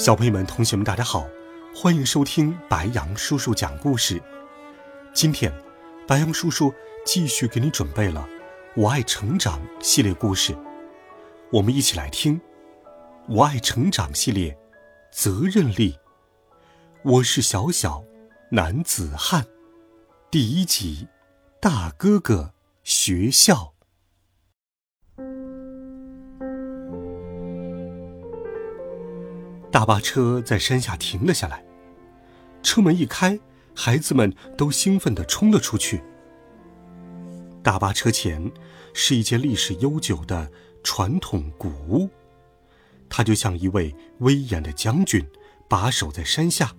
小朋友们、同学们，大家好，欢迎收听白杨叔叔讲故事。今天，白杨叔叔继续给你准备了《我爱成长》系列故事，我们一起来听《我爱成长》系列《责任力》。我是小小男子汉，第一集，大哥哥学校。大巴车在山下停了下来，车门一开，孩子们都兴奋地冲了出去。大巴车前是一间历史悠久的传统古屋，它就像一位威严的将军，把守在山下。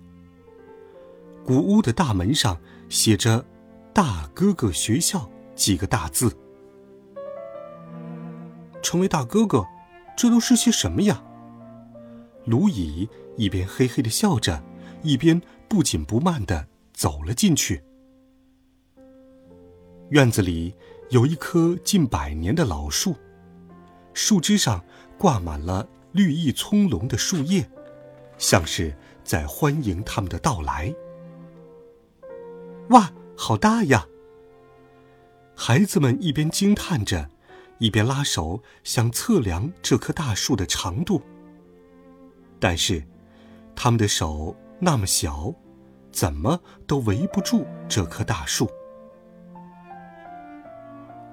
古屋的大门上写着“大哥哥学校”几个大字。成为大哥哥，这都是些什么呀？卢乙一边嘿嘿的笑着，一边不紧不慢的走了进去。院子里有一棵近百年的老树，树枝上挂满了绿意葱茏的树叶，像是在欢迎他们的到来。哇，好大呀！孩子们一边惊叹着，一边拉手想测量这棵大树的长度。但是，他们的手那么小，怎么都围不住这棵大树。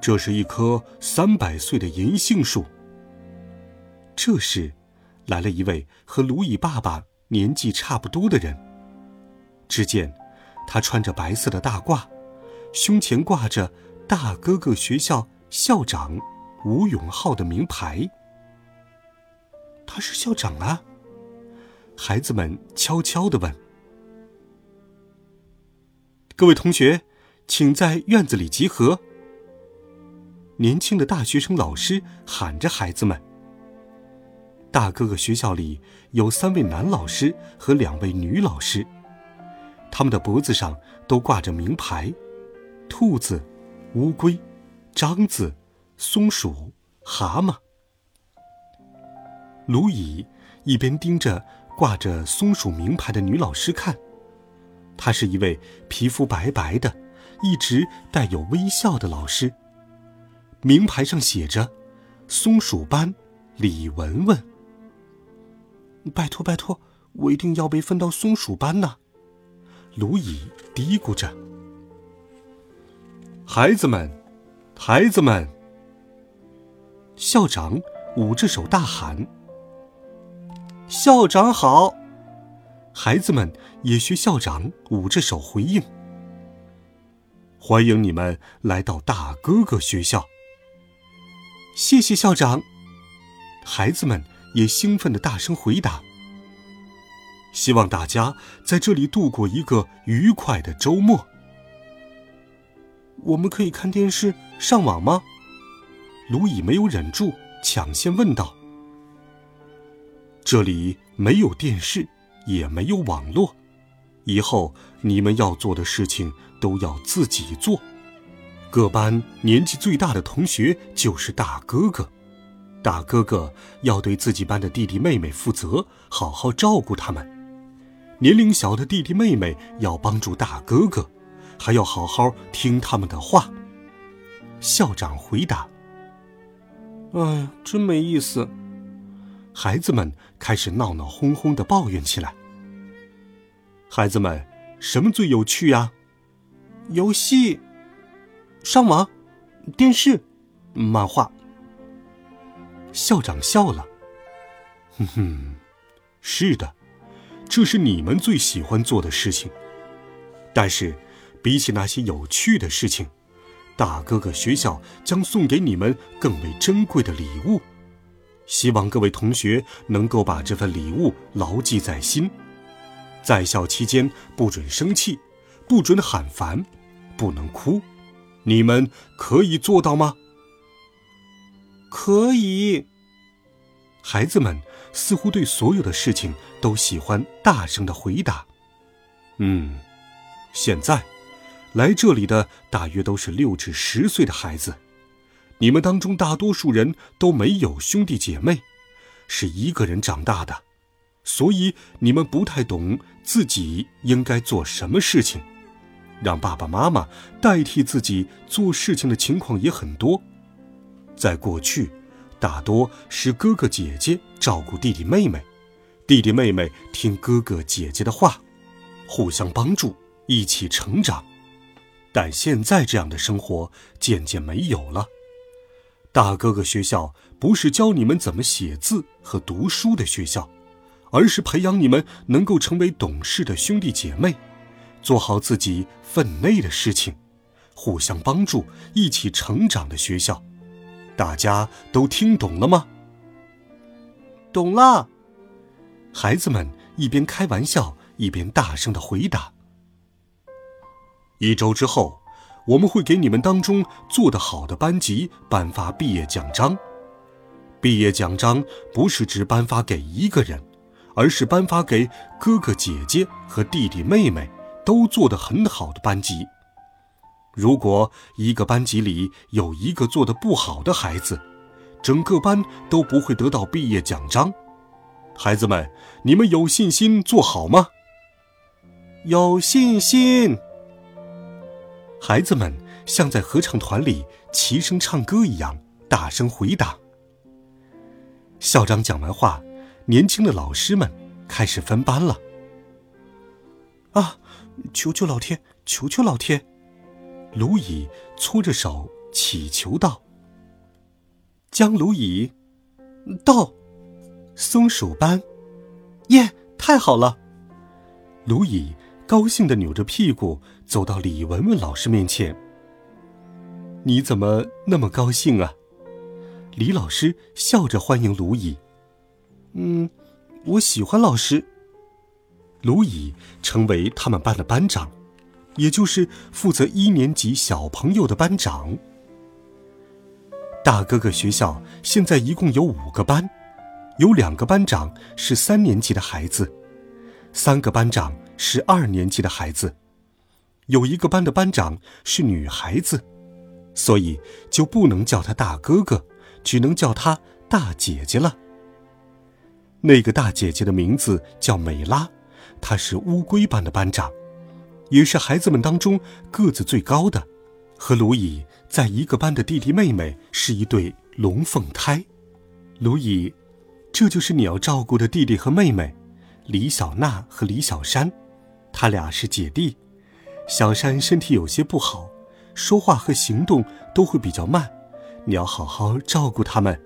这是一棵三百岁的银杏树。这时，来了一位和卢蚁爸爸年纪差不多的人。只见他穿着白色的大褂，胸前挂着大哥哥学校校长吴永浩的名牌。他是校长啊！孩子们悄悄地问：“各位同学，请在院子里集合。”年轻的大学生老师喊着孩子们。大哥哥学校里有三位男老师和两位女老师，他们的脖子上都挂着名牌：兔子、乌龟、章子、松鼠、蛤蟆。卢乙一边盯着。挂着松鼠名牌的女老师看，她是一位皮肤白白的、一直带有微笑的老师。名牌上写着“松鼠班李文文”。拜托拜托，我一定要被分到松鼠班呢！卢乙嘀咕着。孩子们，孩子们！校长捂着手大喊。校长好，孩子们也学校长捂着手回应。欢迎你们来到大哥哥学校。谢谢校长，孩子们也兴奋的大声回答。希望大家在这里度过一个愉快的周末。我们可以看电视、上网吗？卢乙没有忍住，抢先问道。这里没有电视，也没有网络，以后你们要做的事情都要自己做。各班年纪最大的同学就是大哥哥，大哥哥要对自己班的弟弟妹妹负责，好好照顾他们。年龄小的弟弟妹妹要帮助大哥哥，还要好好听他们的话。校长回答：“哎呀，真没意思。”孩子们开始闹闹哄哄的抱怨起来。孩子们，什么最有趣呀？游戏、上网、电视、漫画。校长笑了，哼哼，是的，这是你们最喜欢做的事情。但是，比起那些有趣的事情，大哥哥学校将送给你们更为珍贵的礼物。希望各位同学能够把这份礼物牢记在心。在校期间不准生气，不准喊烦，不能哭。你们可以做到吗？可以。孩子们似乎对所有的事情都喜欢大声的回答。嗯，现在来这里的大约都是六至十岁的孩子。你们当中大多数人都没有兄弟姐妹，是一个人长大的，所以你们不太懂自己应该做什么事情。让爸爸妈妈代替自己做事情的情况也很多。在过去，大多是哥哥姐姐照顾弟弟妹妹，弟弟妹妹听哥哥姐姐的话，互相帮助，一起成长。但现在这样的生活渐渐没有了。大哥哥学校不是教你们怎么写字和读书的学校，而是培养你们能够成为懂事的兄弟姐妹。做好自己分内的事情，互相帮助，一起成长的学校，大家都听懂了吗？懂了。孩子们一边开玩笑，一边大声的回答。一周之后，我们会给你们当中做得好的班级颁发毕业奖章。毕业奖章不是只颁发给一个人，而是颁发给哥哥姐姐和弟弟妹妹。都做得很好的班级，如果一个班级里有一个做得不好的孩子，整个班都不会得到毕业奖章。孩子们，你们有信心做好吗？有信心。孩子们像在合唱团里齐声唱歌一样大声回答。校长讲完话，年轻的老师们开始分班了。啊！求求老天，求求老天！卢乙搓着手祈求道：“将卢乙，到，松鼠班，耶，太好了！”卢乙高兴的扭着屁股走到李文文老师面前。“你怎么那么高兴啊？”李老师笑着欢迎卢乙。“嗯，我喜欢老师。”卢乙成为他们班的班长，也就是负责一年级小朋友的班长。大哥哥学校现在一共有五个班，有两个班长是三年级的孩子，三个班长是二年级的孩子，有一个班的班长是女孩子，所以就不能叫她大哥哥，只能叫她大姐姐了。那个大姐姐的名字叫美拉。她是乌龟班的班长，也是孩子们当中个子最高的，和卢乙在一个班的弟弟妹妹是一对龙凤胎。卢乙，这就是你要照顾的弟弟和妹妹，李小娜和李小山，他俩是姐弟。小山身体有些不好，说话和行动都会比较慢，你要好好照顾他们。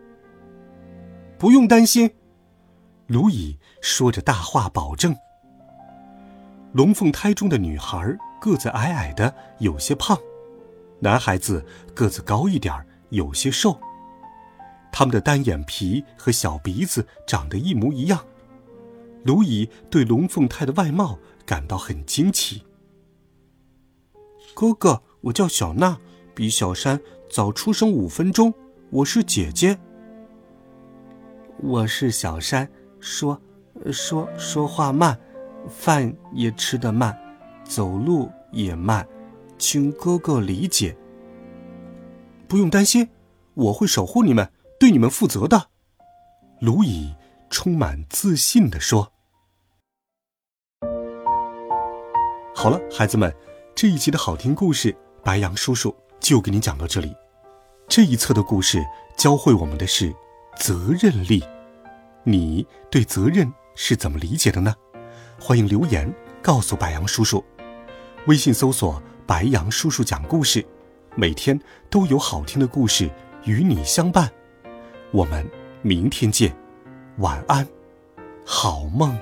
不用担心，卢乙说着大话保证。龙凤胎中的女孩个子矮矮的，有些胖；男孩子个子高一点有些瘦。他们的单眼皮和小鼻子长得一模一样。卢乙对龙凤胎的外貌感到很惊奇。哥哥，我叫小娜，比小山早出生五分钟。我是姐姐。我是小山，说，说说话慢。饭也吃得慢，走路也慢，请哥哥理解。不用担心，我会守护你们，对你们负责的。卢乙充满自信地说：“好了，孩子们，这一集的好听故事，白羊叔叔就给你讲到这里。这一册的故事教会我们的是责任力。你对责任是怎么理解的呢？”欢迎留言告诉白杨叔叔，微信搜索“白杨叔叔讲故事”，每天都有好听的故事与你相伴。我们明天见，晚安，好梦。